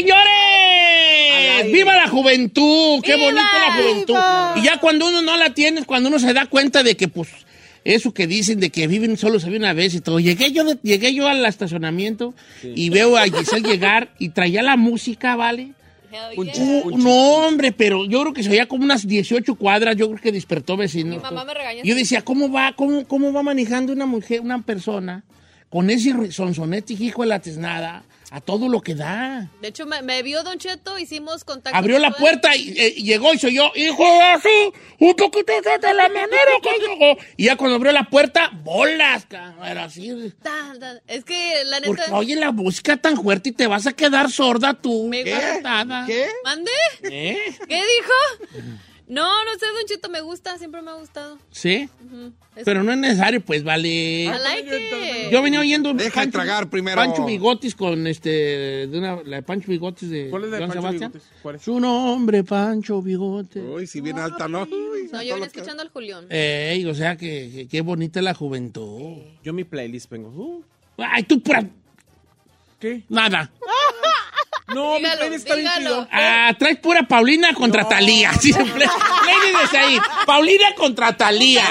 Señores! ¡Viva la juventud! ¡Qué bonita la juventud! Y ya cuando uno no la tiene, cuando uno se da cuenta de que, pues, eso que dicen de que viven solo se ve una vez y todo. Llegué yo, de- llegué yo al estacionamiento y veo a Giselle llegar y traía la música, ¿vale? Uh, no, hombre, pero yo creo que se oía como unas 18 cuadras, yo creo que despertó vecinos. Mi mamá me regaña. Yo decía, ¿cómo va, cómo, cómo va manejando una mujer, una persona con ese sonsonete, hijo de la tesnada, a todo lo que da? De hecho, me, me vio Don Cheto, hicimos contacto. Abrió la puerta y, eh, y llegó y soy yo, hijo, así, un poquito de la manera que llegó. Y ya cuando abrió la puerta, bolas, era así. Da, da. Es que la Porque neta. oye la música tan fuerte y te vas a quedar sorda tú. Me ¿Qué? gusta. ¿Qué? ¿Mande? ¿Eh? ¿Qué dijo? No, no sé, Don Cheto, me gusta, siempre me ha gustado. ¿Sí? Pero no es necesario, pues, vale. I like it. Yo venía oyendo Deja de tragar primero. Pancho Bigotis con este de una, la de Pancho Bigotis de ¿Cuál es la de Pancho Sebastián. Bigotes? ¿Cuál es? Su nombre Pancho Bigotes. Uy, si bien alta, ¿no? Uy, No, yo venía escuchando al Julián. Ey, o sea que, que- qué bonita la juventud. Yo mi playlist vengo. Uh, Ay, tú pura ¿Qué? nada. No, Dígalo, mi playlist está bien dígalo. chido. Ah, traes pura Paulina contra Talía. Sí, play, playlist de ahí. Paulina contra Talía.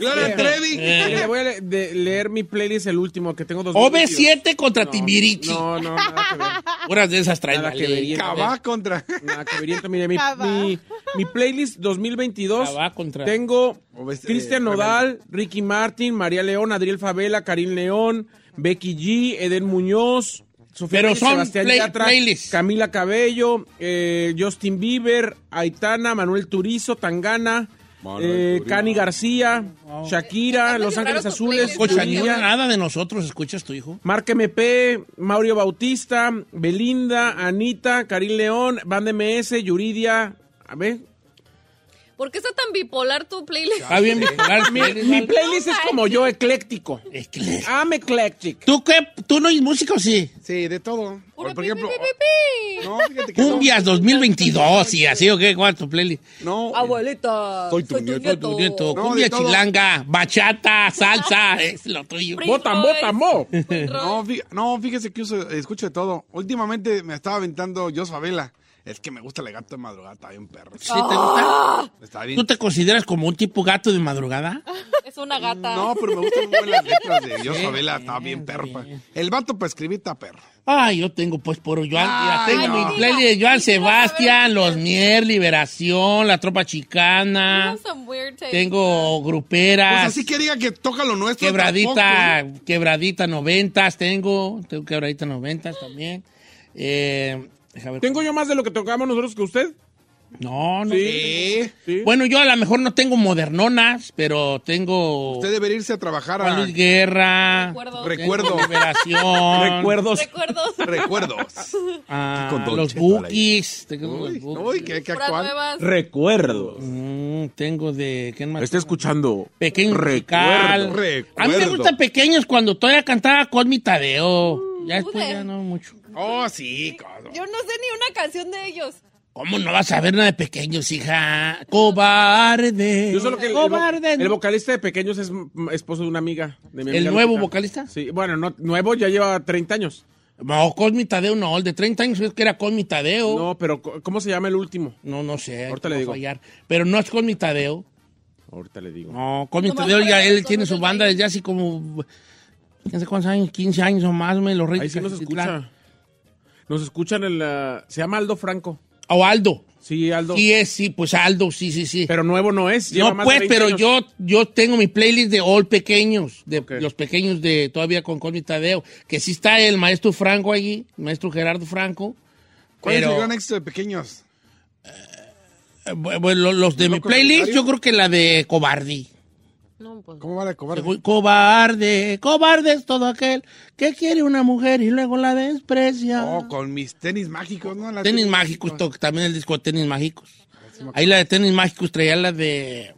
Gloria Trevi. Mire, Le voy a le- de- leer mi playlist, el último que tengo dos OV7 contra Timbirichi. No, no, nada que ver. Puras de esas traes, Nada que ver. Cabá contra. Nada que veriento. Mire, mi, mi, mi playlist 2022 Cabá contra- tengo Cristian eh, Nodal, Ricky Martin, María León, Adriel Favela, Karim León, Becky G, Eden Muñoz, Sofía Pero Reyes, son Sebastián play- Yatra, playlists. Camila Cabello, eh, Justin Bieber, Aitana, Manuel Turizo, Tangana, eh. Cani García, Shakira, Los Ángeles Azules, una- nada de nosotros escuchas tu hijo. Mark MP, Mauricio Bautista, Belinda, Anita, Karim León, Band MS, Yuridia. A ver. ¿Por qué está tan bipolar tu playlist? Está bien bipolar. Mi, playlist, mi vale. playlist es como yo, ecléctico. Ecléctico. I'm eclectic. ¿Tú qué? ¿Tú no oyes música o sí? Sí, de todo. Por pi, ejemplo. pi, pi, pi. No, fíjate que. no. Cumbias 2022 y así o qué, ¿cuál es tu playlist? No. Abuelita. Soy tu nieto. Tu nieto, No, cumbia chilanga, bachata, salsa, es lo tuyo. Botan, botan, mo. No, fíjese que uso- escucho de todo. Últimamente me estaba aventando Jos Favela. Es que me gusta el gato de madrugada, está bien perro. ¿Sí te gusta? Está bien. ¿Tú te consideras como un tipo gato de madrugada? Es una gata. No, pero me gustan muy las letras de Favela, está bien perro. El vato para escribir está perro. Ay, yo tengo pues por Joan, ya tengo no. mi playlist de Joan Sebastián, Los Mier, Liberación, La Tropa Chicana, Some weird taste. tengo Pues gruperas, así que diga que toca lo nuestro. quebradita, quebradita noventas, tengo, tengo quebradita noventas también. Eh, ver. ¿Tengo yo más de lo que tocamos nosotros que usted? No, no. Sí. Sí. Bueno, yo a lo mejor no tengo modernonas, pero tengo Usted debería irse a trabajar Juan a Luis Guerra, Recuerdos. Recuerdo. Recuerdos. Recuerdos. recuerdos. ah, Con los. Bookies, tengo los Uy, Bookies. uy, qué, qué actual. Recuerdos. Mm, tengo de. Está escuchando. Pequeño Recuerdo. Recuerdo. A mí me gustan pequeños cuando todavía cantaba Cosmi Tadeo. Ya después ya no mucho. Oh, sí, cabrón. Yo no sé ni una canción de ellos. ¿Cómo no vas a ver nada de pequeños, hija? Cobarde. Yo solo que el, el Cobarde. el vocalista de Pequeños es esposo de una amiga. De mi ¿El amiga nuevo vocalista? Sí, bueno, no, nuevo ya lleva 30 años. No, Cosmi Tadeo no, el de 30 años es que era Cosmi Tadeo. No, No, pero ¿cómo se llama el último? no, sé. Ahorita no le digo. fallar. Pero no es Cosmi Tadeo. Ahorita le digo. No, Cosmi Tadeo ya el él tiene su banda desde así como. ¿Quién sé cuántos años? 15 años o más, me los Ahí reyes. sí nos escucha. Nos escuchan en la... Se llama Aldo Franco. O Aldo. Sí, Aldo. Sí es, sí, pues Aldo, sí, sí, sí. Pero nuevo no es. lleva no, más de pues, 20 pero años. yo, yo tengo mi playlist de all pequeños, de los pequeños de todavía con Cosmi Tadeo, que sí está el maestro Franco allí, el maestro Gerardo Franco. ¿Cuál es el gran éxito de pequeños? eh, bu- lo- los de mi ¿Loco playlist, yo creo que la de Cobardi. No, pues. ¿Cómo va la cobarde? Según- Cobarde, cobarde es todo aquel que quiere una mujer y luego la desprecia. Oh, con mis tenis mágicos, ¿no? La tenis mágicos, to- también el disco de tenis mágicos. Ahí la de tenis mágicos traía la de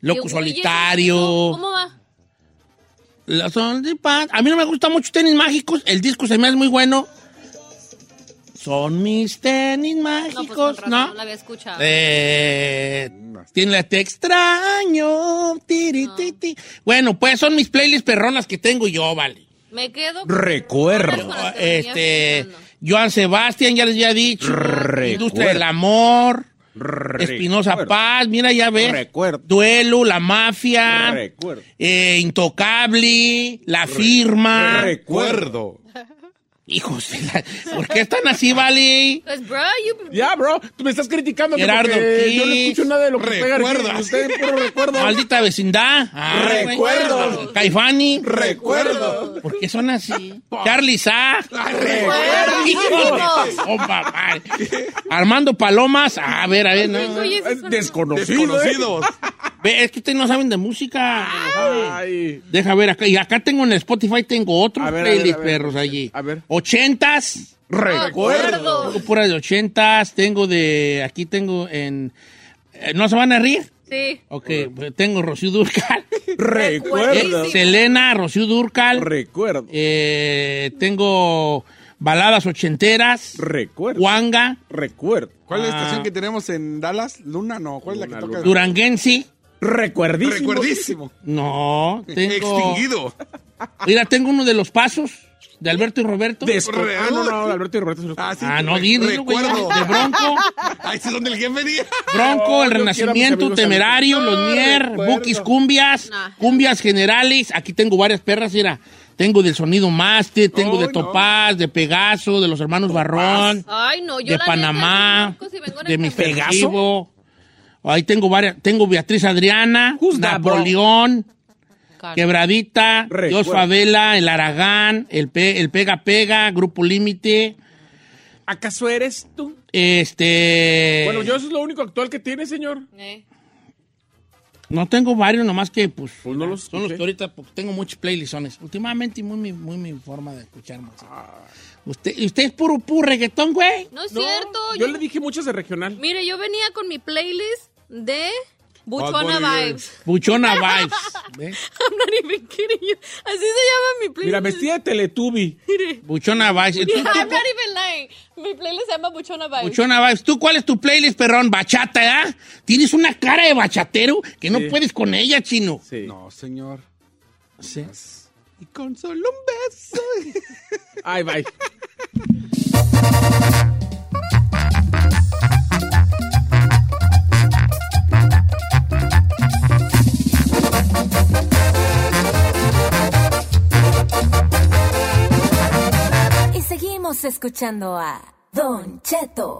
Loco Solitario. ¿Cómo va? La son de paz. A mí no me gusta mucho tenis mágicos. El disco se me hace muy bueno. Son mis tenis No, pues mágicos, ¿no? no la había escuchado. Eh, tiene la te extraño. tiri, ti, ti. Bueno, pues son mis playlists perronas que tengo yo, vale. Me quedo. Recuerdo. Este. Joan Sebastián, ya les había dicho. Recuerdo. Industria del Amor. Recuerdo. Espinosa Paz, mira, ya ves. Recuerdo. Duelo, La Mafia. Recuerdo. eh, Intocable, La Firma. Recuerdo. Hijos, ¿por qué están así, vale? Pues, bro, you. Ya, bro, tú me estás criticando Gerardo porque yo no escucho nada de lo que pega Recuerda. aquí. Usted puro recuerdo. Maldita vecindad. Ah, Recuerdo. Caifani. Recuerdo. ¿Por qué son así? Charlie Sa. Recuerdo. Oh, papá. Armando Palomas. A ver, a ver, no. Desconocido. Desconocidos. Ve, es que ustedes no saben de música. Ay. Deja ver acá. Y acá tengo en Spotify, tengo otros A ver, a ver, playlist a ver. perros allí. A ver. Ochentas. Recuerdo. Tengo puras de ochentas. Tengo de. Aquí tengo en. eh, ¿No se van a rir? Sí. Ok, pues tengo Rocío Durcal. Recuerdo. Eh, Selena, Rocío Durcal. Recuerdo. Eh, tengo baladas ochenteras. Recuerdo. Wanga. Recuerdo. ¿Cuál es la Ah. estación que tenemos en Dallas? ¿Luna? No, ¿cuál es la que toca? Luna. Duranguense. Recuerdísimo. Recuerdísimo. No, tengo. Extinguido. Mira, tengo uno de los pasos de Alberto y Roberto. Real. Ah, no, no, Alberto y Roberto. los- Ah, sí, Ah, no, güey, Recuerdo. de Bronco. Ahí sí es donde el jefe venía. Bronco, El Renacimiento, amigos Temerario, amigos. Los Mier. Bukis Cumbias. Cumbias Generales. Aquí tengo varias perras, mira. Tengo del Sonido Master, tengo de no. Topaz, de Pegaso, de los hermanos Barrón, Ay, no, yo de la Panamá, neta, si vengo en de mi. Festivo. Ahí tengo varias. Tengo Beatriz Adriana? Napoleón, Quebradita. Dios Favela, El Aragán, el, Pe- el Pega Pega, Grupo Límite. ¿Acaso eres tú? Este. Bueno, yo eso es lo único actual que tiene, señor. Eh. No tengo varios, nomás que pues. Pues no los son los que ahorita porque tengo muchos playlistones. Últimamente muy, mi- muy mi forma de escuchar más. Usted, ¿y usted es puro, puro reggaetón, güey? No es No, cierto. yo Yo, le dije muchas de regional. Mire, yo venía con mi playlist de Buchona Vibes. Buchona Vibes. I'm not even kidding you. Así se llama mi playlist. Mira, vestida de Teletubby. Buchona Vibes. ¿Y tú, Yeah, tú- I'm not even lying. Mi playlist se llama Buchona Vibes. Buchona Vibes. ¿Tú cuál es tu playlist, perrón? Bachata, ¿ya? Tienes una cara de bachatero que no Sí. puedes con ella, chino. Sí. No, señor. Sí. Y con solo un beso. Ay, bye. Seguimos escuchando a Don Cheto.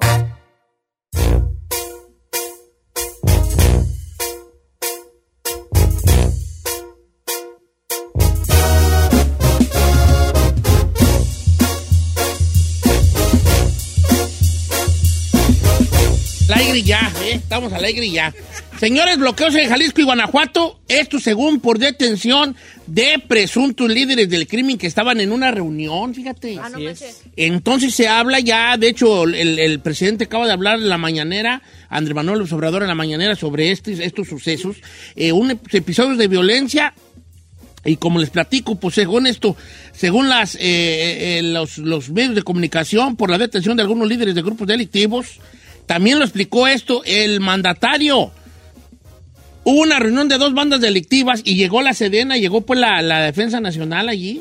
Al aire ya, ¿eh? Estamos al aire ya. Señores, bloqueos en Jalisco y Guanajuato. Esto según por detención de presuntos líderes del crimen que estaban en una reunión, fíjate. Ah, no manches. Entonces se habla ya, de hecho, el, el presidente acaba de hablar en la mañanera, Andrés Manuel López Obrador en la mañanera sobre este- estos sucesos, eh, un ep- episodios de violencia. Y como les platico, pues según esto, según las, eh, eh, los, los medios de comunicación, por la detención de algunos líderes de grupos delictivos, también lo explicó esto el mandatario. Hubo una reunión de dos bandas delictivas y llegó la Sedena, llegó pues la, la Defensa Nacional allí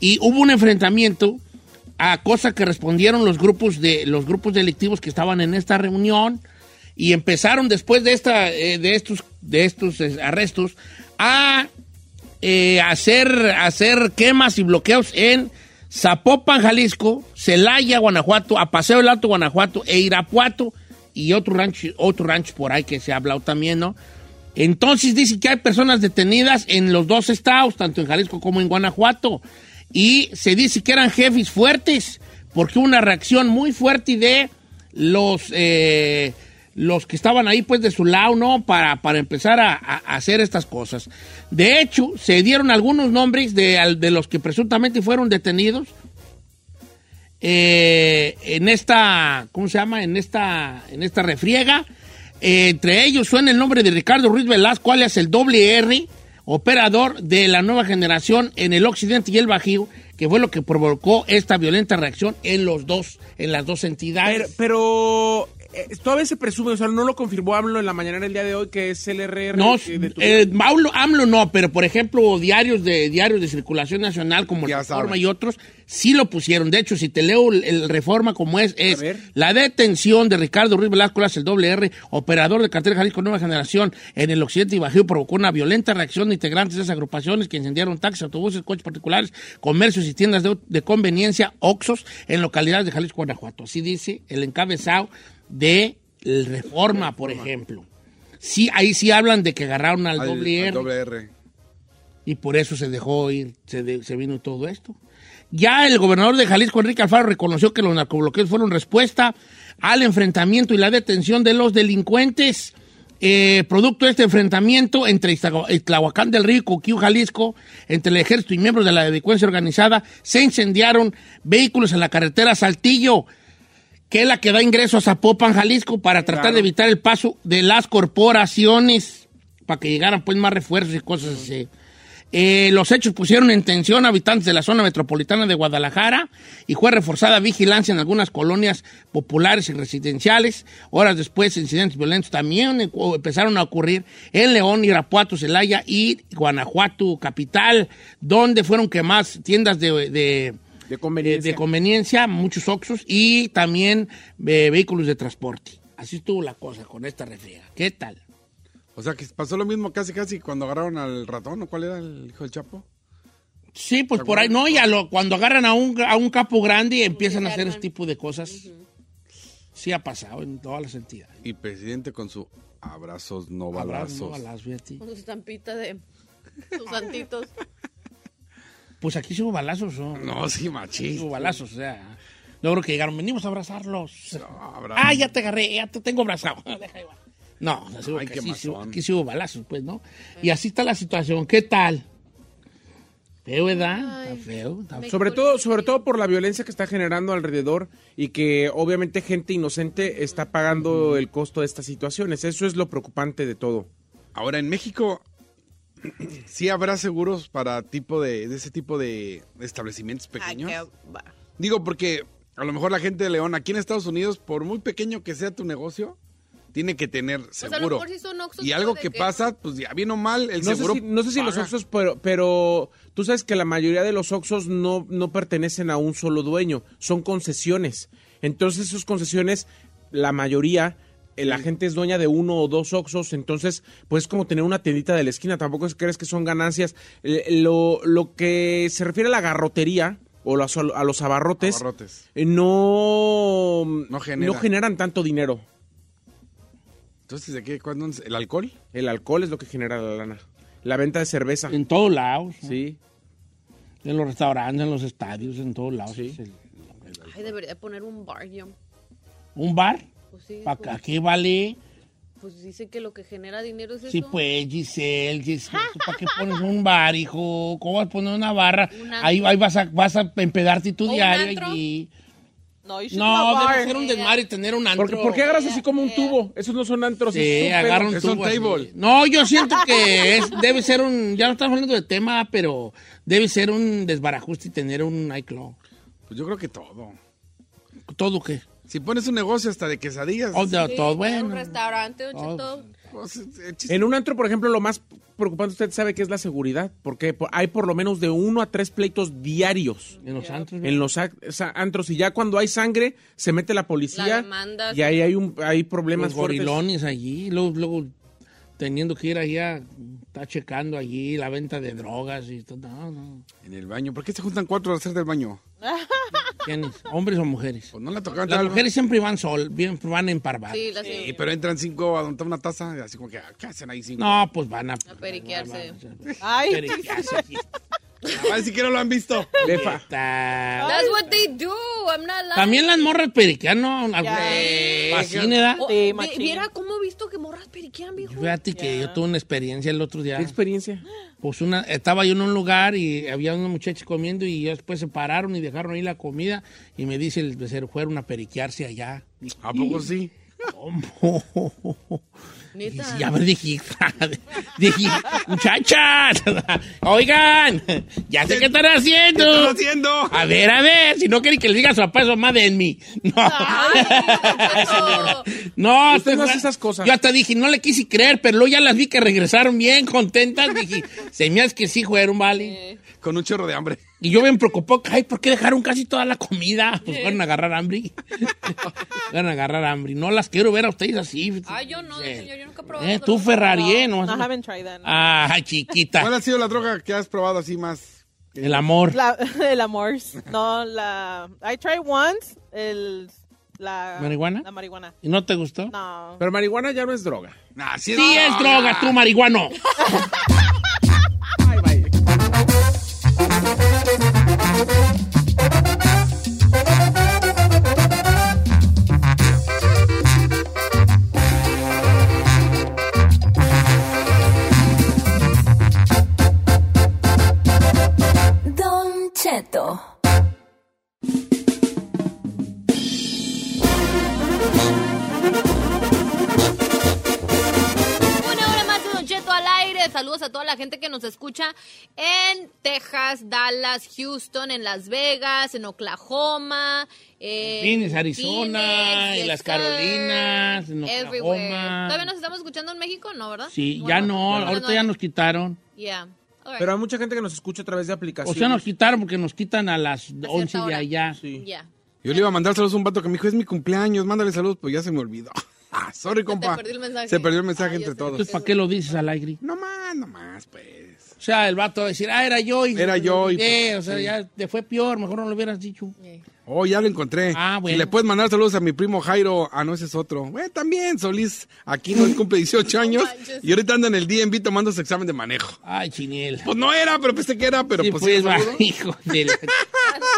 y hubo un enfrentamiento a cosas que respondieron los grupos, de, los grupos delictivos que estaban en esta reunión y empezaron después de, esta, eh, de estos, de estos eh, arrestos a eh, hacer, hacer quemas y bloqueos en Zapopan, Jalisco, Celaya, Guanajuato, a Paseo del Alto, Guanajuato, e Irapuato y otro rancho, otro rancho por ahí que se ha hablado también, ¿no? Entonces dice que hay personas detenidas en los dos estados, tanto en Jalisco como en Guanajuato. Y se dice que eran jefes fuertes, porque una reacción muy fuerte de los, eh, los que estaban ahí, pues de su lado, ¿no? Para, para empezar a, hacer estas cosas. De hecho, se dieron algunos nombres de, de los que presuntamente fueron detenidos eh, en esta, ¿cómo se llama? En esta, en esta refriega. Eh, entre ellos suena el nombre de Ricardo Ruiz Velasco, alias el doble R, operador de la nueva generación en el occidente y el bajío, que fue lo que provocó esta violenta reacción en los dos, en las dos entidades. pero eh, todavía se presume, o sea, no lo confirmó AMLO en la mañana del día de hoy que es el RR. No, detuvieron. eh, AMLO, AMLO no, pero por ejemplo, diarios de diarios de circulación nacional como Ya el Reforma saben. y otros sí lo pusieron. De hecho, si te leo el, Reforma como es, es la detención de Ricardo Ruiz Velasco, el doble R, operador de cartel Jalisco Nueva Generación en el occidente y bajío, provocó una violenta reacción de integrantes de esas agrupaciones que incendiaron taxis, autobuses, coches particulares, comercios y tiendas de, de conveniencia, Oxos, en localidades de Jalisco, Guanajuato. Así dice el encabezado de el Reforma, por ejemplo. Sí, ahí sí hablan de que agarraron al, Al- doble al R. doble R. Y por eso se dejó ir, se, de- se vino todo esto. Ya el gobernador de Jalisco, Enrique Alfaro, reconoció que los narcobloqueos fueron respuesta al enfrentamiento y la detención de los delincuentes. Eh, producto de este enfrentamiento entre Iztlahuacán del Río y Coquío, Jalisco, entre el ejército y miembros de la delincuencia organizada, se incendiaron vehículos en la carretera Saltillo, que es la que da ingreso a Zapopan, Jalisco, para tratar de evitar el paso de las corporaciones, para que llegaran pues más refuerzos y cosas así. Eh, los hechos pusieron en tensión a habitantes de la zona metropolitana de Guadalajara y fue reforzada vigilancia en algunas colonias populares y residenciales. Horas después, incidentes violentos también eh, empezaron a ocurrir en León, Irapuato, Celaya y Guanajuato, capital, donde fueron quemadas tiendas de- de, de conveniencia, muchos oxos y también eh, vehículos de transporte. Así estuvo la cosa con esta refriega. ¿Qué tal? O sea, que pasó lo mismo casi casi cuando agarraron al ratón, ¿o cuál era el hijo del Chapo? Sí, pues por ahí, no, ya lo, cuando agarran a un, a un capo grande y empiezan a hacer este tipo de cosas. Sí ha pasado en todas las entidades. Y presidente con su abrazos, no balazos. ¿no? balazos, fíjate. Con su estampita de sus santitos. Pues aquí hubo balazos, ¿no? No, sí, machis. hubo balazos, o sea. Logro que llegaron, venimos a abrazarlos. habrá- Ah, ya te agarré, ya te tengo abrazado. Deja igual. No, o sea, sí hubo Ay, que sí, sí aquí sí hubo balazos, pues, ¿no? Y así está la situación. ¿Qué tal? Feo, ¿verdad? Está feo. está feo. Sobre todo, sobre todo por la violencia que está generando alrededor y que obviamente gente inocente está pagando el costo de estas situaciones. Eso es lo preocupante de todo. Ahora, en México, sí habrá seguros para tipo de, de ese tipo de establecimientos pequeños. Digo, porque a lo mejor la gente de León, aquí en Estados Unidos, por muy pequeño que sea tu negocio, tiene que tener Pues a lo seguro. mejor sí son Oxxos, y algo que que- pasa, pues ya bien o mal, el No sé, seguro. si, no sé si los. Oxxos, pero, pero tú sabes que la mayoría de los Oxxos no, no pertenecen a un solo dueño, son concesiones. Entonces, esas concesiones, la mayoría, eh, la gente es dueña de uno o dos Oxxos, entonces, pues es como tener una tiendita de la esquina, tampoco es que crees que son ganancias. Eh, Lo, lo que se refiere a la garrotería o los- a los abarrotes, Abarrotes. eh, no, No genera. no generan tanto dinero. Entonces, ¿de qué? ¿Cuándo? ¿El alcohol? El alcohol es lo que genera la lana. La venta de cerveza. En todos lados. ¿no? Sí. En los restaurantes, en los estadios, en todos lados. Sí. Es el- Ay, debería poner un bar yo. ¿Un bar? Pues sí. ¿Para pues, qué vale? pues dice que lo que genera dinero es Sí, eso. pues, Giselle, Giselle, ¿para qué pones un bar, hijo? ¿Cómo vas a poner una barra? Un. Ahí, ahí vas, a, vas a empedarte tu ¿O un diario antro? allí. No, No, debe ser un desmadre tener un antro. ¿Por, por qué agarras así como un tubo? Esos no son antros. Sí, agarra un un tubo table. No, yo siento que es, debe ser un, ya no estamos hablando de tema, pero debe ser un desbarajuste y tener un nightclub. Pues yo creo que todo. ¿Todo qué? Si pones un negocio hasta de quesadillas. Oh, de- Sí, todo Un bueno. restaurante, Don Oh. Cheto. pues, eh, chis- En un antro, por ejemplo, lo más preocupante, usted sabe que es la seguridad, porque po- hay por lo menos de uno a tres pleitos diarios En los antros. en los antros y ya cuando hay sangre se mete la policía La demanda, y ahí hay un hay los problemas fuertes. gorilones allí, luego, luego teniendo que ir allá, está checando allí la venta de drogas y todo. No, no. En el baño. ¿Por qué se juntan cuatro a hacer del baño? ¿Quiénes? ¿Hombres o mujeres? Pues no le tocaban Las mujeres siempre van sol, bien, van en parvar. Sí, la Sí, pero entran cinco a donde una taza. y Así como que, ¿qué hacen ahí cinco? No, pues van a... A periquearse. Ay, periquearse aquí. A ver si que no lo han visto. That's what they do. I'm not lying. También las morras periquean, ¿no? Fascina, ¿verdad? Oh, Sí, machín. Viera cómo he visto que morras periquean, viejo. Fíjate que yo tuve una experiencia el otro día. ¿Qué experiencia? Pues una, estaba yo en un lugar y había unos muchachos comiendo y ya después se pararon y dejaron ahí la comida y me dice el becerro, fueron a periquearse allá. ¿A poco sí? ¿Cómo? Neta. Ya ver, dije, dije, muchachas, oigan, ya sé qué están haciendo. ¿Qué están haciendo? A ver, a ver, si no quieren que les diga a su papá, su mamá, denme. No. Eso. No, Usted te no hace esas cosas. Yo hasta dije, no le quise creer, pero luego ya las vi que regresaron bien contentas. Dije, se me hace que sí fueron, vale. Con un chorro de hambre. Y yo me preocupó, ay, ¿por qué dejaron casi toda la comida? Pues fueron a agarrar hambre. fueron a agarrar hambre. No las quiero ver a ustedes así. Ay, yo no, Eh, señor, yo nunca he probado. eh, tú, Ferrari, ¿eh? No, I haven't tried that. Ay, chiquita. ¿Cuál ha sido la droga que has probado así más? El amor. La, el amor. No, la. I tried once. El. La. ¿Marihuana? La marihuana. ¿Y no te gustó? No. Pero marihuana ya no es droga. Nah, sí es Sí es droga, tú, marihuano. Don Cheto. La gente que nos escucha en Texas, Dallas, Houston, en Las Vegas, en Oklahoma. En Phoenix, Arizona, Phoenix, en las Carolinas, en. Oklahoma. Everywhere. ¿Todavía nos estamos escuchando en México? No, ¿verdad? Sí, Bueno, ya no, ahorita no. ya nos quitaron. Yeah. Pero hay mucha gente que nos escucha a través de O aplicaciones. sea, nos quitaron porque nos quitan a las cierta 11 de allá. Sí. Ya. Yo le iba a mandar saludos a un vato que me dijo, es mi cumpleaños, mándale saludos, pues ya se me olvidó. Ah, sorry, compa. perdió el mensaje. Se perdió el mensaje Ah, entre todos. Entonces, ¿para qué lo dices al aire? No más, no más, pues. O sea, el vato va a decir, ah, era yo. Y Era yo y- Eh, o sea, ya te fue peor, mejor no lo hubieras dicho. Oh, ya lo encontré. Ah, bueno. Y le puedes mandar saludos a mi primo Jairo. Ah, no, ese es otro. Eh, también, Solís. Aquí no cumple 18 años. y ahorita anda en el DMV tomando su examen de manejo. Ay, chiniel. Pues no era, pero pensé que era, pero Sí, pues, pues, sí, va, hijo de la-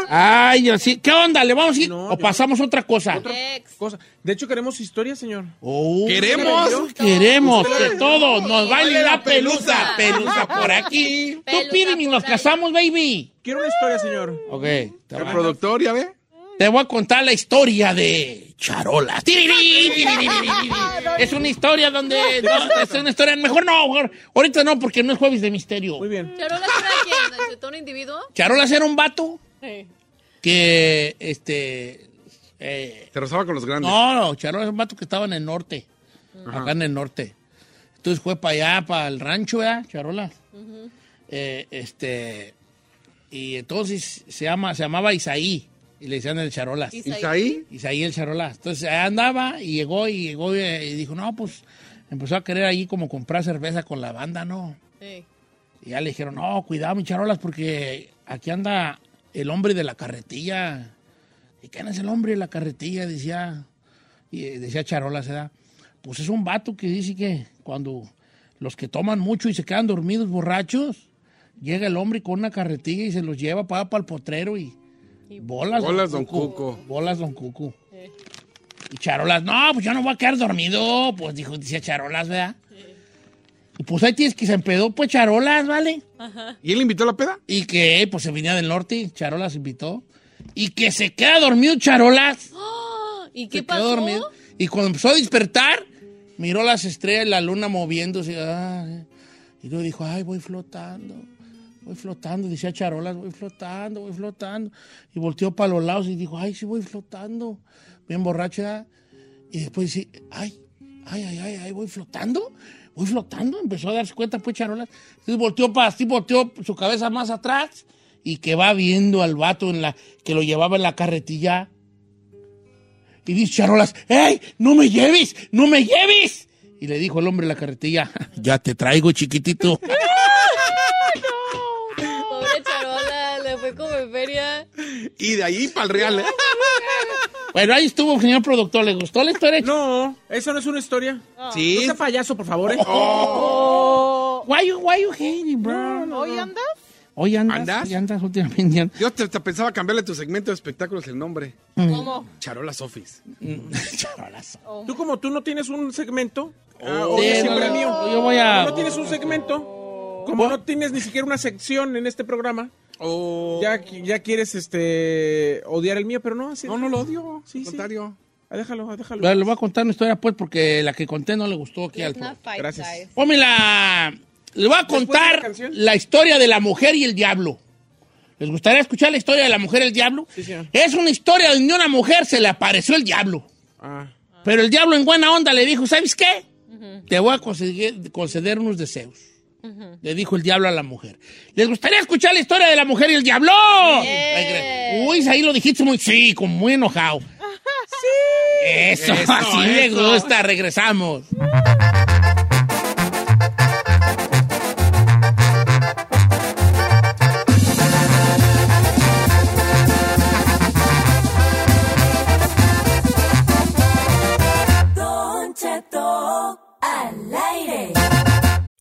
Ay, yo sí. ¿Qué onda? ¿Le vamos a ir? No, ¿O yo- pasamos otra cosa? Ex. Cosa. De hecho, queremos historia, señor. Oh, ¿Queremos? Queremos que todos nos baile la la pelusa. pelusa. Por aquí. Tú Pelusa y por nos ahí. casamos, baby. Quiero una historia, señor. Ok. Te El voy, a, productor, ya ve. te voy a contar la historia de Charola. Tirirí, tirirí, tirirí. Es una historia donde... no, es una historia... Mejor no, mejor- ahorita no, porque no es jueves de misterio. Muy bien. ¿Charola será quién? ¿De todo un individuo? Charolas era un vato Sí. que, este... eh, Se rozaba con los grandes. No, no, Charola es un vato que estaba en el norte. Acá en el norte. Entonces fue para allá, para el rancho, ¿verdad? Charola. Eh, este. Y entonces se, llama, se llamaba Isaí. Y le decían el Charolas. Isaí. Isaí. El Charolas. Entonces andaba y llegó y llegó y dijo, no, pues empezó a querer allí como comprar cerveza con la banda, ¿no? Sí. Y ya le dijeron, no, cuidado, mi Charolas, porque aquí anda el hombre de la carretilla. ¿Y quién es el hombre de la carretilla? Decía, y eh, decía Charolas, ¿verdad? Pues es un vato que dice que cuando los que toman mucho y se quedan dormidos borrachos, llega el hombre con una carretilla y se los lleva para, para el potrero y, bolas. Bolas, don Cuco. Bolas, don Cuco. Y Charolas, no, pues yo no voy a quedar dormido. Pues dijo, decía Charolas, ¿verdad? Y pues ahí tienes que se empedó, pues Charolas, ¿vale? ¿Y él invitó a la peda? Y que pues se venía del norte, Charolas invitó. Y que se queda dormido Charolas. ¿Y qué se quedó pasó? dormido. Y cuando empezó a despertar, miró las estrellas y la luna moviéndose. ay, y luego dijo, ay, voy flotando. Voy flotando, decía Charolas, voy flotando, voy flotando. Y volteó para los lados y dijo, ay, sí voy flotando. Bien borracha. Y después dice, ay, ay, ay, ay, ay, voy flotando, voy flotando. Empezó a darse cuenta, pues, charolas. Entonces volteó para, sí, volteó su cabeza más atrás y que va viendo al vato en la, que lo llevaba en la carretilla. Y dice Charolas, ¡Ey! ¡No me lleves! ¡No me lleves! Y le dijo el hombre en la carretilla, ya te traigo, chiquitito. Pobre charola, le fue como en feria. Y de ahí para el real, ¿eh? bueno, ahí estuvo, señor productor. ¿Le gustó la historia? No, eso no es una historia. Sí. No sea payaso, por favor, ¿eh? Oh. Why you, why you hating, bro? ¿Hoy andas? Hoy andas, ¿Andas? hoy andas últimamente. andas. Yo te, te pensaba cambiarle tu segmento de espectáculos el nombre. ¿Cómo? Charolas Office. Charolas. Tú como tú no tienes un segmento, ah, Oh. oye, Sí, siempre no, mío. yo voy a- Como no tienes un segmento, como no tienes ni siquiera una sección en este programa, Oh. ya, ya quieres este odiar el mío, pero no, así. No, no lo odio. Sí, al sí. Ah, déjalo, ah, déjalo. Bueno, le voy a contar una historia, pues, porque la que conté no le gustó aquí al Gracias. Pómela. Le voy a Después de la contar la historia de la mujer y el diablo. ¿Les gustaría escuchar la historia de la mujer y el diablo? Sí, señor. Es una historia donde a una mujer se le apareció el diablo. Ah. Pero el diablo en buena onda le dijo, ¿sabes qué? Te voy a conceder, conceder unos deseos. Le dijo el diablo a la mujer. ¿Les gustaría escuchar la historia de la mujer y el diablo? Regre- Uy, ahí lo dijiste muy, sí, como muy enojado. Sí. Eso, Eso, así me eso. gusta. Regresamos.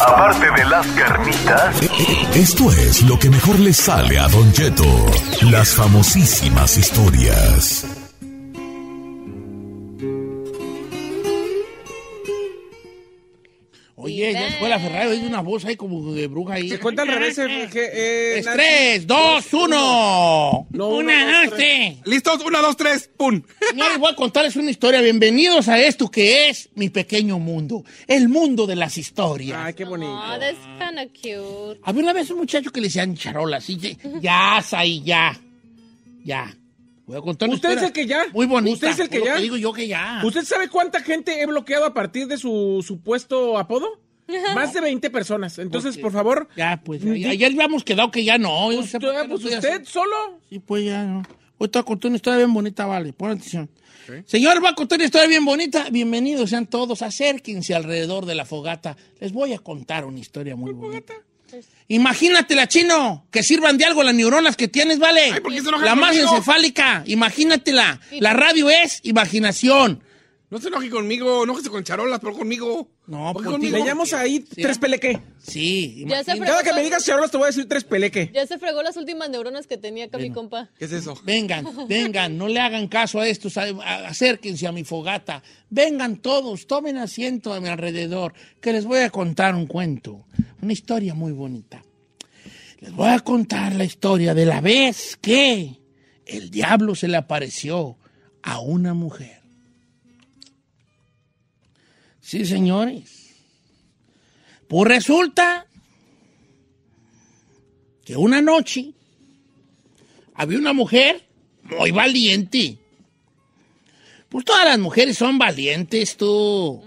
Aparte de las carnitas, Esto es lo que mejor le sale a Don Cheto. Las famosísimas historias. Oye, ya se fue la Ferrari, hay una voz ahí como de bruja ahí. Se cuenta al revés. eh, que, eh, Es tres, dos, uno. No, una, uno, dos, dos, tres. ¿Listos? Una, dos, tres, ¡pum! Señores, voy a contarles una historia. Bienvenidos a esto que es mi pequeño mundo. El mundo de las historias. Ay, qué bonito. Oh, that's kind of cute. Había una vez un muchacho que le decían charolas. Y ya, ya, Saí, ya. Ya. Voy a contar una Usted es el que ya. Muy bonita. Usted es el que ya. digo yo que ya. ¿Usted sabe cuánta gente he bloqueado a partir de su supuesto apodo? Más de 20 personas. Entonces, por favor. Ya, pues. ya- Ayer habíamos quedado que ya no. Usted, pues usted solo. Sí, pues ya no. Hoy te voy a contar una historia bien bonita, vale. Pon atención. Señor, va a contar una historia bien bonita. Bienvenidos sean todos. Acérquense alrededor de la fogata. Les voy a contar una historia muy bonita. Imagínatela, chino, que sirvan de algo las neuronas que tienes, ¿vale? Ay, ¿por qué se enoja la más encefálica, imagínatela. La radio es imaginación. No se enoje conmigo, enójese con charolas, pero conmigo. No, ¿Por qué por ti. conmigo? Le llamo ahí Sí. tres peleque. Sí, Ya se imagínate. Cada que me digas charolas te voy a decir tres peleque. Ya se fregó las últimas neuronas que tenía acá mi compa. ¿Qué es eso? Vengan, vengan, no le hagan caso a estos, acérquense a mi fogata. Vengan todos, tomen asiento a mi alrededor, que les voy a contar un cuento, una historia muy bonita. Les voy a contar la historia de la vez que el diablo se le apareció a una mujer. Sí, señores. Pues resulta que una noche había una mujer muy valiente. Pues todas las mujeres son valientes, tú.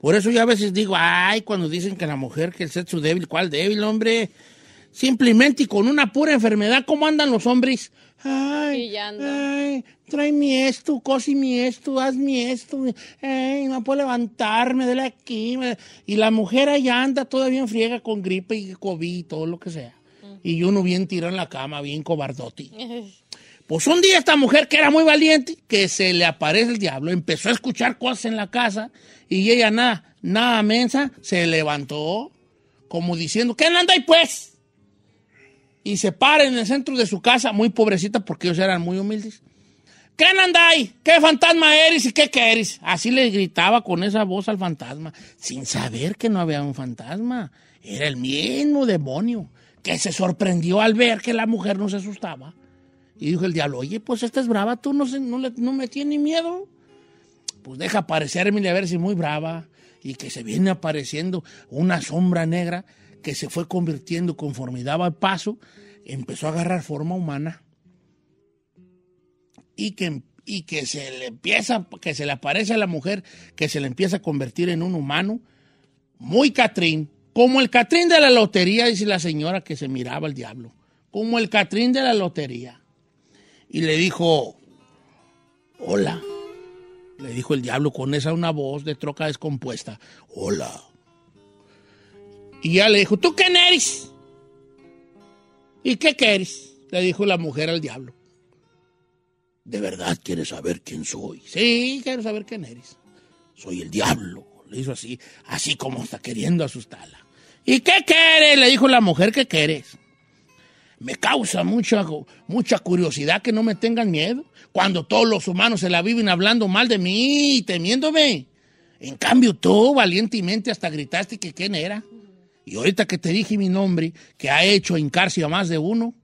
Por eso yo a veces digo, ay, cuando dicen que la mujer, que el sexo débil, ¿cuál débil, hombre? simplemente y con una pura enfermedad, ¿cómo andan los hombres? Ay, ay, tráeme esto, cosime esto, hazme esto, ay, no puedo levantarme de aquí. Y la mujer allá anda todavía en friega con gripe y COVID y todo lo que sea. Y uno bien tirado en la cama, bien cobardote. Pues un día esta mujer que era muy valiente, que se le aparece el diablo, empezó a escuchar cosas en la casa y ella nada, nada mensa, se levantó como diciendo, ¿qué anda ahí pues? Y se para en el centro de su casa, muy pobrecita porque ellos eran muy humildes. ¿Qué ahí? ¿Qué fantasma eres y qué quieres? Así le gritaba con esa voz al fantasma, sin saber que no había un fantasma. Era el mismo demonio, que se sorprendió al ver que la mujer no se asustaba. Y dijo el diablo, oye, pues esta es brava, tú no, no, me tienes miedo. Pues deja aparecerme a ver si muy brava. Y que se viene apareciendo una sombra negra que se fue convirtiendo conforme daba el paso, empezó a agarrar forma humana. Y que, y que se le empieza, que se le aparece a la mujer, que se le empieza a convertir en un humano, muy Catrín, como el Catrín de la lotería, dice la señora que se miraba al diablo, como el Catrín de la lotería y le dijo, hola. Le dijo el diablo con esa una voz de troca descompuesta, hola. Y ya le dijo, ¿tú quién eres? ¿Y qué quieres? Le dijo la mujer al diablo. ¿De verdad quieres saber quién soy? Sí, quiero saber quién eres. Soy el diablo. Le hizo así, así como está queriendo asustarla. ¿Y qué quieres? Le dijo la mujer, ¿qué quieres? me causa mucha, mucha curiosidad que no me tengan miedo. Cuando todos los humanos se la viven hablando mal de mí y temiéndome. En cambio, tú valientemente hasta gritaste que quién era. Y ahorita que te dije mi nombre, que ha hecho hincarse a más de uno,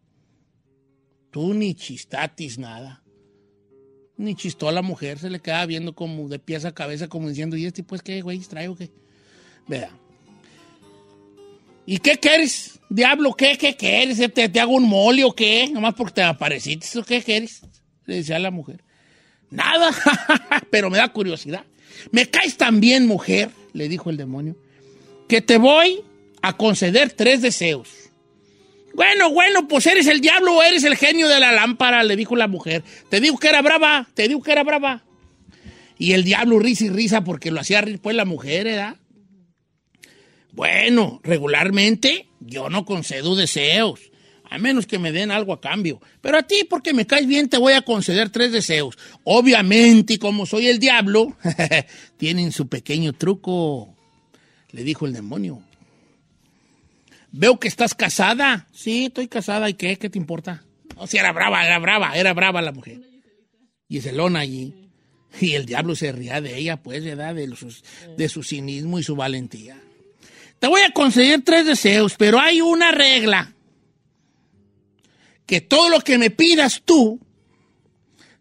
tú ni chistatis nada. Ni chistó a la mujer, se le quedaba viendo como de pies a cabeza, como diciendo, ¿y este pues qué, güey, traigo qué? Vea. ¿Y qué quieres? Diablo, ¿qué, qué quieres? ¿Te, te hago un mole o qué? Nomás porque te apareciste, ¿o qué quieres? Le decía a la mujer. Nada, pero me da curiosidad. Me caes tan bien, mujer, le dijo el demonio, que te voy a conceder tres deseos. Bueno, bueno, pues eres el diablo o eres el genio de la lámpara, le dijo la mujer. Te digo que era brava, te digo que era brava. Y el diablo risa y risa porque lo hacía rir pues la mujer, ¿verdad? Bueno, regularmente yo no concedo deseos, a menos que me den algo a cambio. Pero a ti, porque me caes bien, te voy a conceder tres deseos. Obviamente, como soy el diablo, tienen su pequeño truco, le dijo el demonio. Veo que estás casada. Sí, estoy casada. ¿Y qué? ¿Qué te importa? O sea, era brava, era brava, era brava la mujer. Y Celona allí. Y el diablo se ría de ella, pues, ¿verdad? De, de su cinismo y su valentía. Te voy a conceder tres deseos, pero hay una regla. Que todo lo que me pidas tú,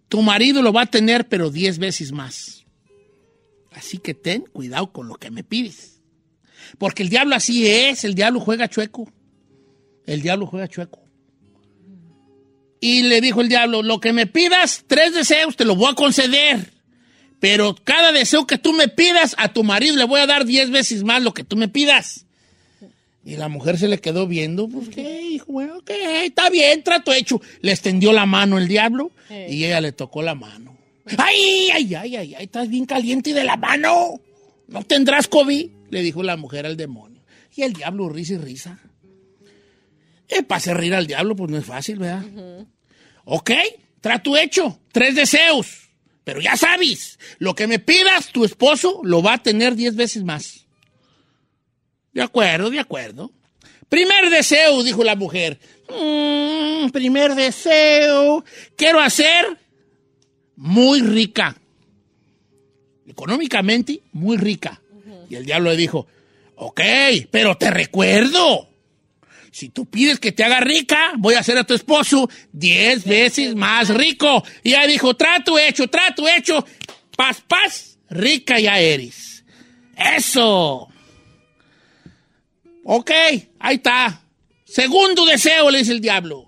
tu marido lo va a tener, pero diez veces más. Así que ten cuidado con lo que me pides. Porque el diablo así es, el diablo juega chueco. El diablo juega chueco. Y le dijo el diablo, lo que me pidas, tres deseos, te lo voy a conceder. Pero cada deseo que tú me pidas, a tu marido le voy a dar diez veces más lo que tú me pidas. Y la mujer se le quedó viendo, pues qué, hijo, bueno, ok, está bien, trato hecho. Le extendió la mano el diablo y ella le tocó la mano. ¡Ay, ay, ay, ay, ay! Estás bien caliente y de la mano. ¿No tendrás COVID? Le dijo la mujer al demonio. Y el diablo risa y risa. Eh, para hacer reír al diablo, pues no es fácil, ¿verdad? Ok, trato hecho. Tres deseos. Pero ya sabes, lo que me pidas, tu esposo lo va a tener diez veces más. De acuerdo, de acuerdo. Primer deseo, dijo la mujer. Mm, primer deseo. Quiero hacer muy rica. Económicamente, muy rica. Y el diablo le dijo, ok, pero te recuerdo. Si tú pides que te haga rica, voy a hacer a tu esposo diez veces más rico. Y ella dijo, trato hecho, trato hecho. Paz, paz, rica ya eres. Eso. Ok, ahí está. Segundo deseo, le dice el diablo.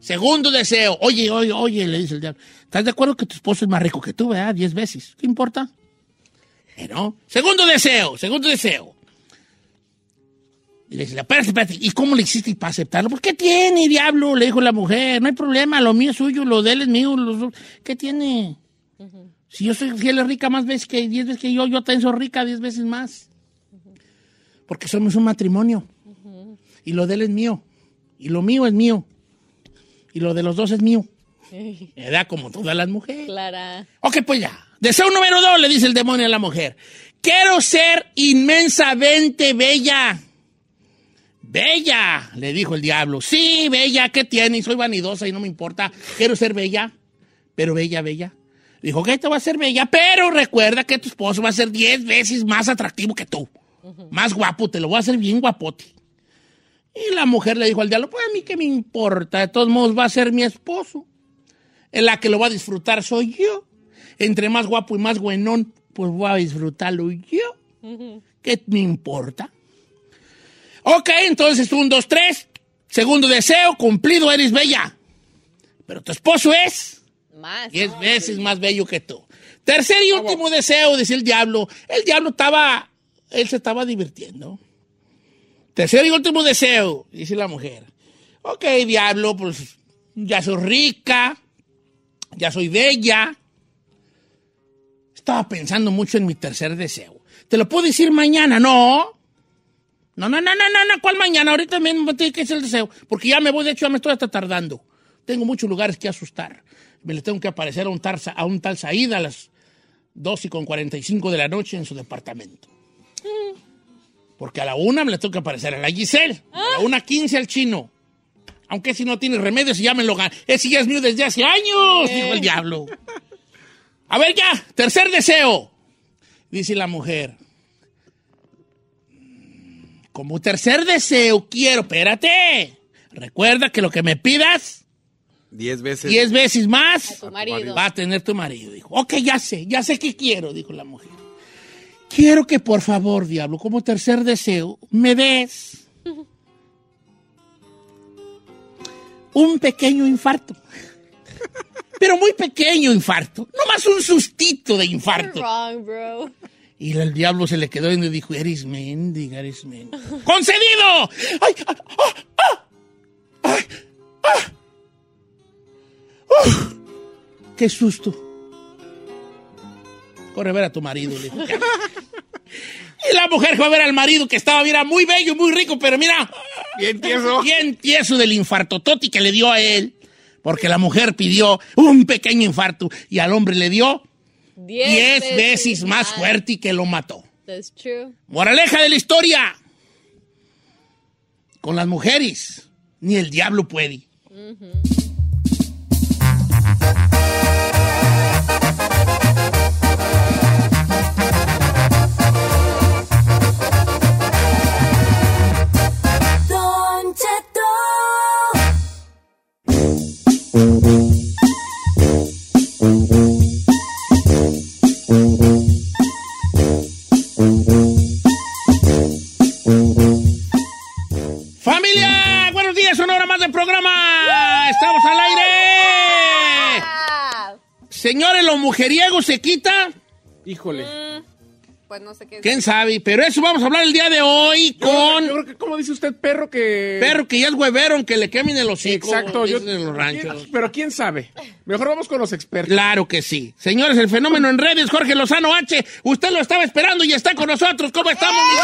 Segundo deseo. Oye, oye, oye, le dice el diablo. ¿Estás de acuerdo que tu esposo es más rico que tú, verdad? Diez veces. ¿Qué importa? Pero, segundo deseo, segundo deseo. Y le dice, espérate, espérate, ¿y cómo le hiciste para aceptarlo? Pues, ¿qué tiene, diablo? Le dijo la mujer, no hay problema, lo mío es suyo, lo de él es mío, dos. ¿qué tiene? Si yo soy, él es rica más veces que diez veces que yo, yo también soy rica diez veces más. Porque somos un matrimonio. Y lo de él es mío. Y lo mío es mío. Y lo de los dos es mío. ¿Verdad? Como todas las mujeres. Clara. Ok, pues ya. Deseo número dos, le dice el demonio a la mujer. Quiero ser inmensamente bella. Bella, le dijo el diablo. Sí, bella, ¿qué tiene? Soy vanidosa y no me importa. Quiero ser bella. Pero bella, bella. Dijo que te va a ser bella, pero recuerda que tu esposo va a ser diez veces más atractivo que tú. Más guapo, te lo voy a hacer bien guapote. Y la mujer le dijo al diablo, pues a mí qué me importa, de todos modos va a ser mi esposo. En la que lo va a disfrutar soy yo. Entre más guapo y más buenón, pues voy a disfrutarlo yo. ¿Qué me importa? Ok, entonces un, dos, tres. Segundo deseo, cumplido, eres bella. Pero tu esposo es Más. diez veces más bello que tú. Tercer y último deseo, decía el diablo. El diablo estaba, él se estaba divirtiendo. Tercer y último deseo, dice la mujer. Ok, diablo, pues ya soy rica, ya soy bella. Estaba pensando mucho en mi tercer deseo. ¿Te lo puedo decir mañana? No. No, no, no, no, no, no. ¿Cuál mañana? Ahorita mismo me tiene que decir el deseo. Porque ya me voy, de hecho, ya me estoy hasta tardando. Tengo muchos lugares que asustar. Me le tengo que aparecer a un, tal, a un tal Saída a las 2 y con 45 de la noche en su departamento. Porque a la una me le tengo que aparecer a la Giselle. A la una 15 al chino. Aunque si no tiene remedio, si ya me lo gan- Ese ya es mío desde hace años, dijo el diablo. A ver ya, tercer deseo. Dice la mujer. Como tercer deseo quiero, espérate. Recuerda que lo que me pidas, Diez veces. diez veces más, tu marido. va a tener tu marido. Dijo, ok, ya sé, ya sé qué quiero, dijo la mujer. Quiero que por favor, diablo, como tercer deseo, me des un pequeño infarto. Pero muy pequeño infarto. No más un sustito de You're infarto. wrong, bro. Y el diablo se le quedó y dijo, eres mendiga, eres mendiga. ¡Concedido! ¡Ay! ¡Ah! ¡Ah! ¡Ah! ¡Ay! ¡Ah! ¡Uf! ¡Qué susto! Corre a ver a tu marido, le dijo. Y la mujer fue a ver al marido que estaba, mira, muy bello, muy rico, pero mira, Bien tieso. bien tieso del infarto toti que le dio a él. Porque la mujer pidió un pequeño infarto y al hombre le dio Diez, diez veces más fuerte y que lo mató. That's true. Moraleja de la historia. Con las mujeres, ni el diablo puede. Don Señores, ¿lo mujeriego se quita? Híjole. pues no sé qué. ¿Quién sabe? Pero eso vamos a hablar el día de hoy Yo con creo que, como dice usted, perro que... perro que ya es huevero, que le quemen el hocico. Exacto. Yo, en los ranchos. ¿quién- pero quién sabe. Mejor vamos con los expertos. Claro que sí. Señores, el fenómeno en redes, Jorge Lozano H. Usted lo estaba esperando y está con nosotros. ¿Cómo estamos, mi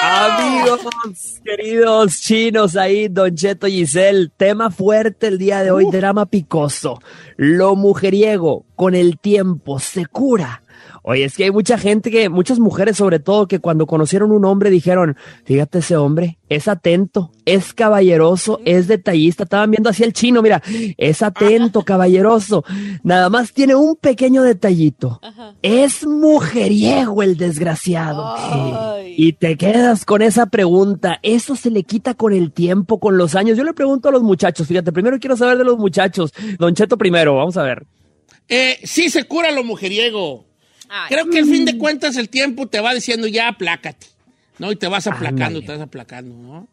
Amigos, queridos chinos ahí, Don Cheto Giselle, tema fuerte el día de hoy, drama picoso. Lo mujeriego con el tiempo se cura. Oye, es que hay mucha gente que, muchas mujeres sobre todo, que cuando conocieron un hombre dijeron, fíjate ese hombre, es atento, es caballeroso, es detallista. Estaban viendo así el chino, mira, es atento, caballeroso. Nada más tiene un pequeño detallito. Es mujeriego el desgraciado. Ay. Y te quedas con esa pregunta. Eso se le quita con el tiempo, con los años. Yo le pregunto a los muchachos, fíjate, primero quiero saber de los muchachos. Don Cheto primero, vamos a ver. Eh, sí se cura lo mujeriego. Ay. Creo que al fin de cuentas el tiempo te va diciendo ya aplácate. ¿No? Y te vas aplacando, te vas aplacando, ¿no?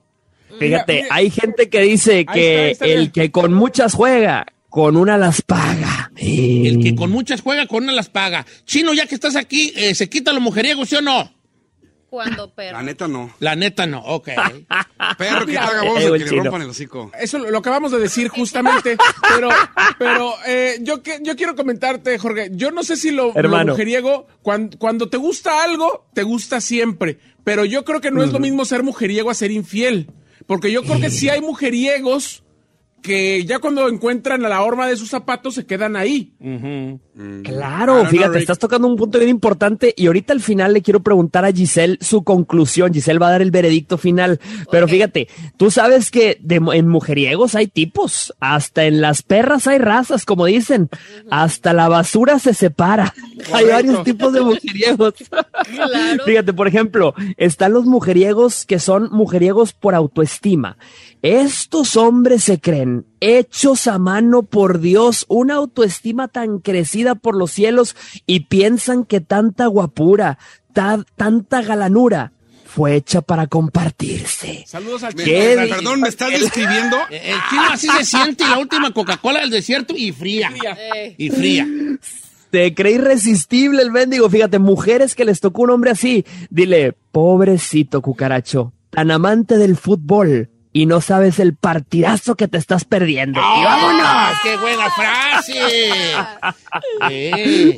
Fíjate, Mira, mira. hay gente que dice que está, ahí está, el que con muchas juega, con una las paga. El que con muchas juega, con una las paga. Chino, ya que estás aquí, eh, ¿se quita lo mujeriego, sí o no? perro. La neta no. La neta no, ok. Perro que te haga voz Eh, que le rompan el hocico. Eso lo lo acabamos de decir justamente, pero, pero eh, yo, que, yo quiero comentarte, Jorge, yo no sé si lo, mujeriego, cuando, cuando te gusta algo, te gusta siempre, pero yo creo que no es lo mismo ser mujeriego a ser infiel, porque yo creo que sí hay mujeriegos que ya cuando encuentran a la horma de sus zapatos se quedan ahí. Claro, fíjate, Rick. estás tocando un punto bien importante y ahorita al final le quiero preguntar a Giselle su conclusión. Giselle va a dar el veredicto final, pero fíjate, tú sabes que de- en mujeriegos hay tipos, hasta en las perras hay razas, como dicen, hasta la basura se separa. Hay varios tipos de mujeriegos. Claro. Fíjate, por ejemplo, están los mujeriegos que son mujeriegos por autoestima. Estos hombres se creen hechos a mano por Dios, una autoestima tan crecida por los cielos y piensan que tanta guapura, ta- tanta galanura fue hecha para compartirse. Saludos al me- perdón, ¿me estás describiendo? El chino así se siente y la última Coca-Cola del desierto y fría. Eh, Y fría. Se cree irresistible el mendigo. Fíjate, mujeres que les tocó un hombre así. Dile, pobrecito cucaracho, tan amante del fútbol y no sabes el partidazo que te estás perdiendo. Y vámonos. ¡Ah, ¡Qué buena frase!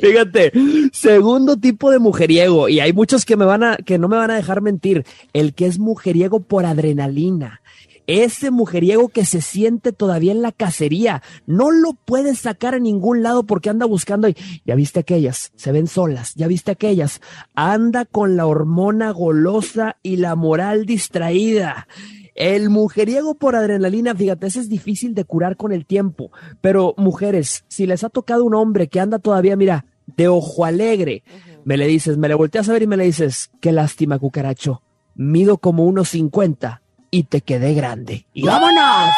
Fíjate, segundo tipo de mujeriego, y hay muchos que me van a, que no me van a dejar mentir, el que es mujeriego por adrenalina. Ese mujeriego que se siente todavía en la cacería, no lo puedes sacar a ningún lado porque anda buscando y ya viste aquellas, se ven solas, ya viste aquellas, anda con la hormona golosa y la moral distraída. El mujeriego por adrenalina, fíjate, ese es difícil de curar con el tiempo. Pero mujeres, si les ha tocado un hombre que anda todavía, mira, de ojo alegre, me le dices, me le volteas a ver y me le dices, qué lástima, cucaracho. Mido como unos 50 y te quedé grande. ¡Y vámonos!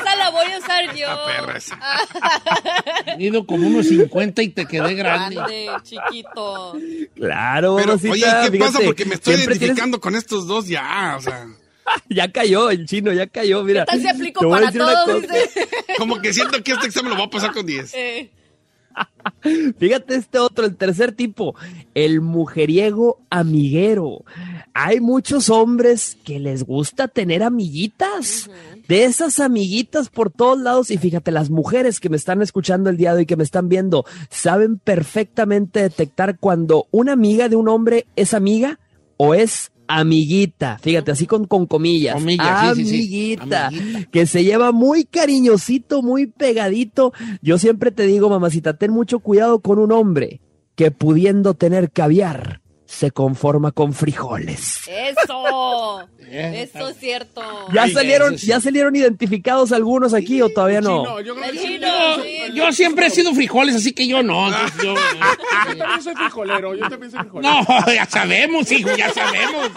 esa la voy a usar yo. perra esa. Mido como unos 50 y te quedé grande. Grande, chiquito. Claro, Pero, mamacita, oye, ¿qué pasa? Porque me estoy tienes- identificando con estos dos ya, o sea. Ya cayó el chino, ya cayó, mira. ¿Qué tal si aplico para todos? Como que siento que este examen lo voy a pasar con 10. Eh, Fíjate este otro, el tercer tipo, el mujeriego amiguero. Hay muchos hombres que les gusta tener amiguitas. De esas amiguitas por todos lados. Y fíjate, las mujeres que me están escuchando el día de hoy, que me están viendo, saben perfectamente detectar cuando una amiga de un hombre es amiga o es amiguita. Fíjate, así con, con comillas. Comillas, sí, sí, sí. amiguita. Amiguita. Que se lleva muy cariñosito, muy pegadito. Yo siempre te digo, mamacita, ten mucho cuidado con un hombre que pudiendo tener caviar se conforma con frijoles. Eso. Eh, Eso es cierto. ¿Ya salieron, ya salieron identificados algunos aquí o todavía no? Chino, yo creo que sí. Chino, Yo, sí. yo siempre he sido frijoles, así que yo no. entonces yo- Yo también soy frijolero, yo también soy frijolero. no, ya sabemos, hijo, ya sabemos.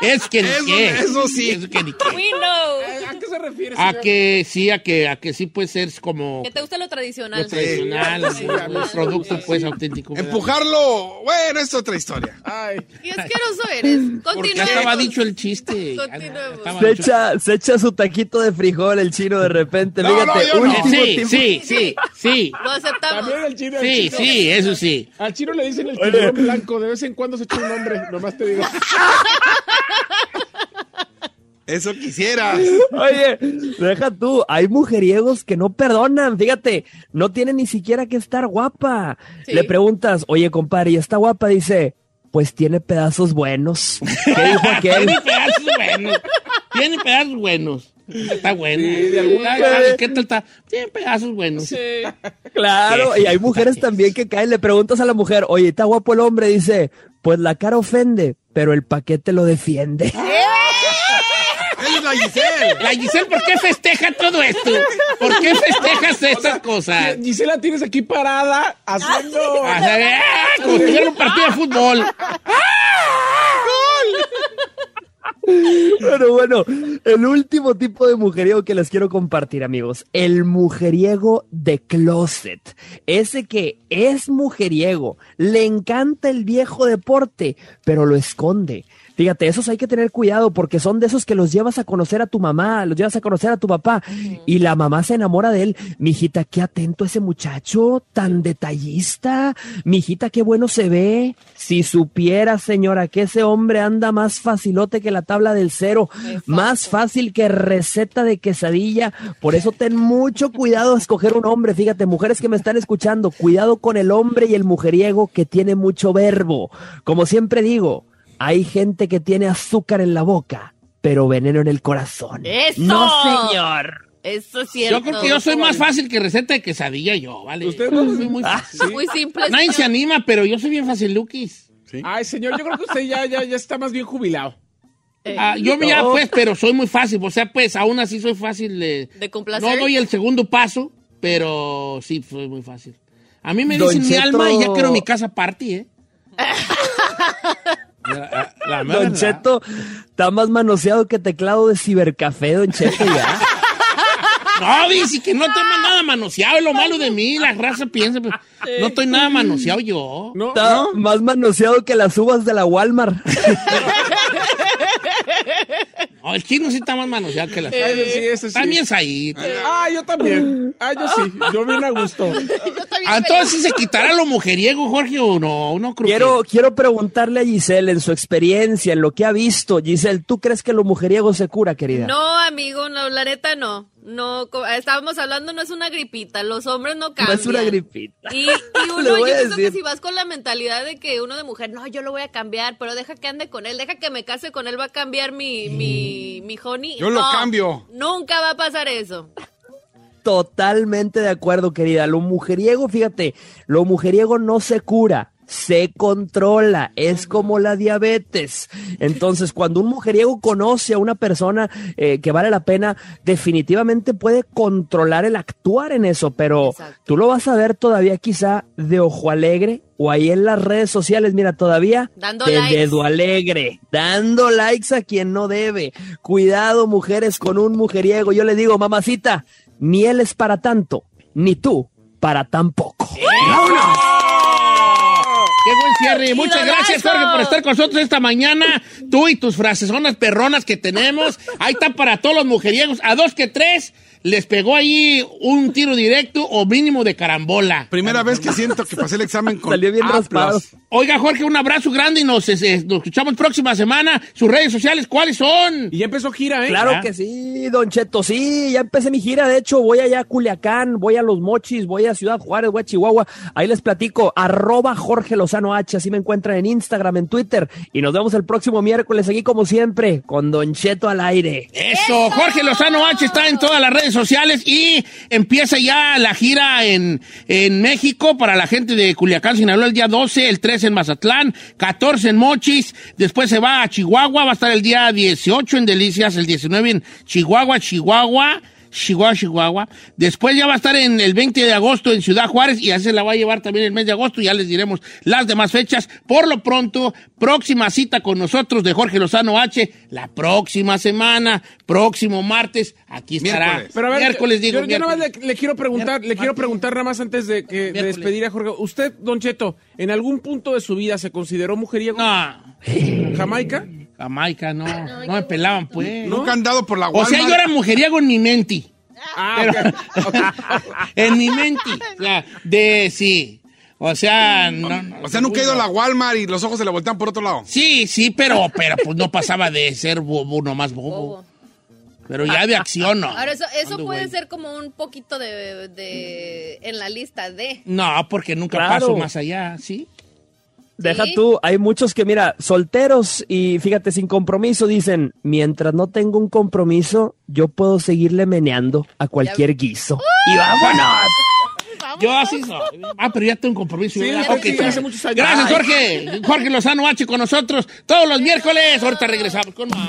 Es que ni Eso- qué. eso sí. Es que ni qué. We know. Eh, ¿A qué se refiere, A que sí, a que, a que sí puede ser como Que te gusta lo tradicional. lo tradicional, Sí, un sí, producto sí, pues sí. auténtico. ¿verdad? Empujarlo, bueno, es otra historia. Ay, Qué asqueroso eres. Porque Continuemos. estaba dicho el chiste. Continuemos. Se echa, se echa su taquito de frijol el chino de repente. No, Fíjate, no, no. Sí, sí, sí, sí. Lo aceptamos. también el chino. el Sí, chino. sí, eso sí. Al chino le dicen el tiburón blanco, de vez en cuando se echa un nombre, nomás te digo. Eso quisieras. Oye, deja tú, hay mujeriegos que no perdonan, fíjate, no tiene ni siquiera que estar guapa. Sí. Le preguntas, oye, compadre, ¿y está guapa? Dice, pues tiene pedazos buenos. ¿Qué dijo aquel? Tiene pedazos buenos. Tiene pedazos buenos. Está bueno. Sí, de alguna. ¿Qué tal está? Tiene pedazos buenos. Claro, y hay mujeres también que caen, le preguntas a la mujer, oye, ¿está guapo el hombre? Dice, pues la cara ofende, pero el paquete lo defiende. Es la Giselle. La Giselle, ¿por qué festeja todo esto? ¿Por qué festejas estas cosas? Gisela tienes aquí parada haciendo. A saber, ¡ah! como si fuera un partido de fútbol. Pero bueno, el último tipo de mujeriego que les quiero compartir, amigos, el mujeriego de closet. Ese que es mujeriego, le encanta el viejo deporte, pero lo esconde. Fíjate, esos hay que tener cuidado porque son de esos que los llevas a conocer a tu mamá, los llevas a conocer a tu papá y la mamá se enamora de él. Mijita, qué atento ese muchacho, tan detallista. Mijita, qué bueno se ve. Si supiera, señora, que ese hombre anda más facilote que la tabla del cero, más fácil que receta de quesadilla. Por eso ten mucho cuidado a escoger un hombre. Fíjate, mujeres que me están escuchando, cuidado con el hombre y el mujeriego que tiene mucho verbo. Como siempre digo, hay gente que tiene azúcar en la boca, pero veneno en el corazón. ¡Eso! No, señor. Eso es cierto. Yo creo que yo soy más fácil que receta de quesadilla yo, ¿vale? Usted no- soy muy fácil. Muy simple. Nadie se anima, pero yo soy bien fácil, Lukis. Ay, señor, yo creo que usted ya, ya, ya está más bien jubilado. Ah, yo me ya, pues, pero soy muy fácil. O sea, pues, aún así soy fácil de... De complacer. No doy el segundo paso, pero sí, soy muy fácil. A mí me Don dicen mi alma y ya quiero mi casa party, ¿eh? La- la mera Don. Cheto está más manoseado que teclado de cibercafé, Don Cheto, ya. No, dice que no estoy nada manoseado, es lo malo de mí, la raza piensa, pero no estoy nada manoseado yo. No, Está más manoseado que las uvas de la Walmart. No, el chino sí está más manoseado que las Ese sí, ese sí. También es ahí. Ah, yo también. Ah, yo sí. Yo bien a gusto. Ah, Entonces, ¿sí ¿se quitará lo mujeriego, Jorge, o no? No creo Quiero, quiero preguntarle a Giselle en su experiencia, en lo que ha visto. Giselle, ¿tú crees que lo mujeriego se cura, querida? No, amigo, no, la neta no. No, estábamos hablando, no es una gripita, los hombres no No cambian. es una gripita. Y, y uno, yo pienso que si vas con la mentalidad de que uno de mujer, no, yo lo voy a cambiar, pero deja que ande con él, deja que me case con él, va a cambiar mi, mi, mi honey. Yo lo No, cambio. Nunca va a pasar eso. Totalmente de acuerdo, querida. Lo mujeriego, fíjate, lo mujeriego no se cura, se controla. Es como la diabetes. Entonces, cuando un mujeriego conoce a una persona eh, que vale la pena, definitivamente puede controlar el actuar en eso, pero Exacto. tú lo vas a ver todavía quizá de ojo alegre o ahí en las redes sociales, mira, todavía Dando de likes. dedo alegre, dando likes a quien no debe. Cuidado, mujeres, con un mujeriego. Yo le digo, mamacita, ni él es para tanto, ni tú para tan poco. Qué buen cierre. Muchas gracias, Jorge, por estar con nosotros esta mañana. Tú y tus frasesonas perronas que tenemos. Ahí está para todos los mujeriegos. A dos que tres les pegó ahí un tiro directo o mínimo de carambola. Primera vez que siento que pasé el examen con Salió bien raspado. Oiga, Jorge, un abrazo grande y nos, nos escuchamos próxima semana. Sus redes sociales, ¿cuáles son? Y ya empezó gira, ¿eh? Claro que sí, Don Cheto, sí, ya empecé mi gira, de hecho voy allá a Culiacán, voy a Los Mochis, voy a Ciudad Juárez, voy a Chihuahua, ahí les platico, arroba Jorge Lozano H, así me encuentran en Instagram, en Twitter, y nos vemos el próximo miércoles aquí como siempre, con Don Cheto al aire. Eso, Jorge Lozano H está en todas las redes sociales y empieza ya la gira en, en México para la gente de Culiacán, Sinaloa, el día 12, el 13 en Mazatlán, 14 en Mochis, después se va a Chihuahua, va a estar el día 18 en Delicias, el 19 en Chihuahua, Chihuahua. Chihuahua, Chihuahua. Después ya va a estar en el 20 de agosto en Ciudad Juárez y ya se la va a llevar también el mes de agosto. Ya les diremos las demás fechas. Por lo pronto, próxima cita con nosotros de Jorge Lozano H. La próxima semana, próximo martes, aquí estará. Miércoles. Pero a ver, miércoles, yo, nada más le, le quiero preguntar, le quiero preguntar nada más antes de, que, de despedir a Jorge. ¿Usted, Don Cheto, en algún punto de su vida se consideró mujeriego? No, ¿Jamaica? Jamaica, no. No me pelaban, pues. Nunca han dado por la O Walmart. sea, yo era mujeriego en mi mente. Ah, ok. Ok. En mi mente. O sea, de sí. O sea, no. no- O sea, nunca he ido a la Walmart y los ojos se le voltean por otro lado. Sí, sí, pero, pero pues no pasaba de ser bobo, nomás bobo. Bobo. Pero ya de acción no. Ahora, eso, eso puede ser como un poquito de, de- en la lista de. No, porque nunca Claro. paso más allá, ¿sí? Deja Sí. tú, hay muchos que, mira, solteros y fíjate, sin compromiso, dicen, mientras no tengo un compromiso, yo puedo seguirle meneando a cualquier guiso. Y vámonos. Yo así soy. Ah, pero ya tengo un compromiso. Sí, hace muchos años. Gracias. Jorge. Jorge Lozano H con nosotros todos los miércoles. Ahorita regresamos con más.